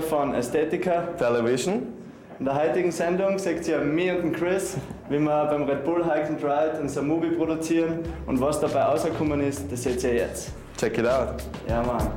von Ästhetica Television. In der heutigen Sendung seht ihr mich und den Chris, wie wir beim Red Bull Hike and Ride unser Movie produzieren und was dabei rausgekommen ist, das seht ihr jetzt. Check it out. Ja, Mann.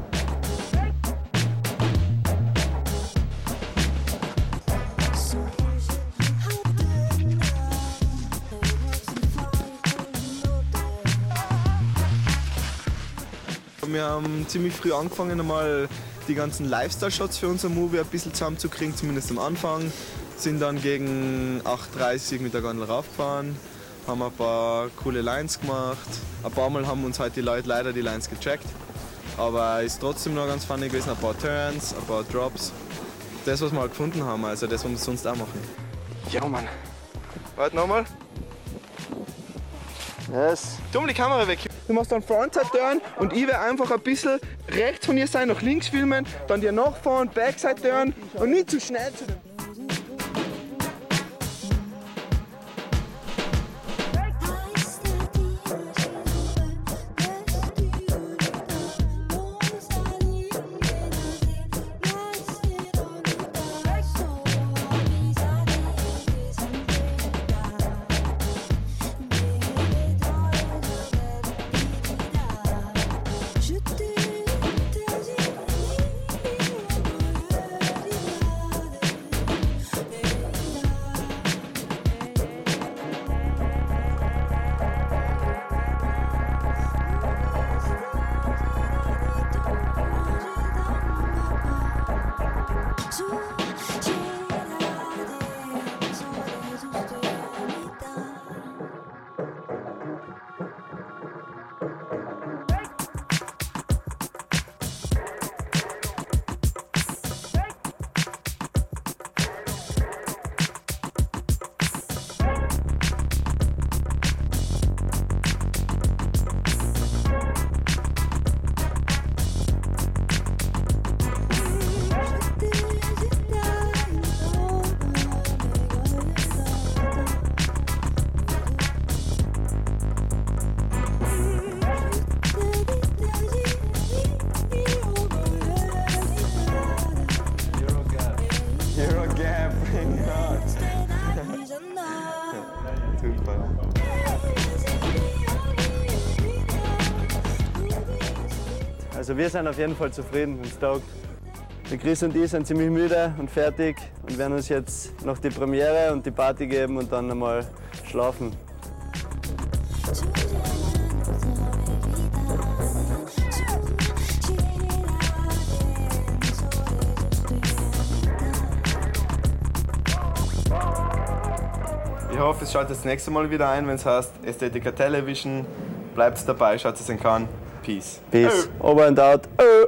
Wir haben ziemlich früh angefangen, einmal die ganzen Lifestyle-Shots für unser Movie ein bisschen zusammenzukriegen, zumindest am Anfang. Sind dann gegen 8.30 Uhr mit der Gondel raufgefahren, haben ein paar coole Lines gemacht. Ein paar Mal haben uns halt die Leute leider die Lines gecheckt. Aber ist trotzdem noch ganz funny gewesen. Ein paar Turns, ein paar Drops. Das, was wir halt gefunden haben, also das, was wir sonst auch machen. Ja, Mann. Warte nochmal. Yes. Dumm die Kamera weg. Du machst dann Frontside-Turn und ich werde einfach ein bisschen rechts von dir sein, nach links filmen, dann dir nachfahren, Backside-Turn und nicht zu schnell zu dem. Also wir sind auf jeden Fall zufrieden und stoked. Der Chris und ich sind ziemlich müde und fertig und werden uns jetzt noch die Premiere und die Party geben und dann einmal schlafen. Ich hoffe, es schaut das nächste Mal wieder ein, wenn es heißt Ästhetica Television. Bleibt dabei, schaut es an kann. Peace. Peace. Over and out. Ö.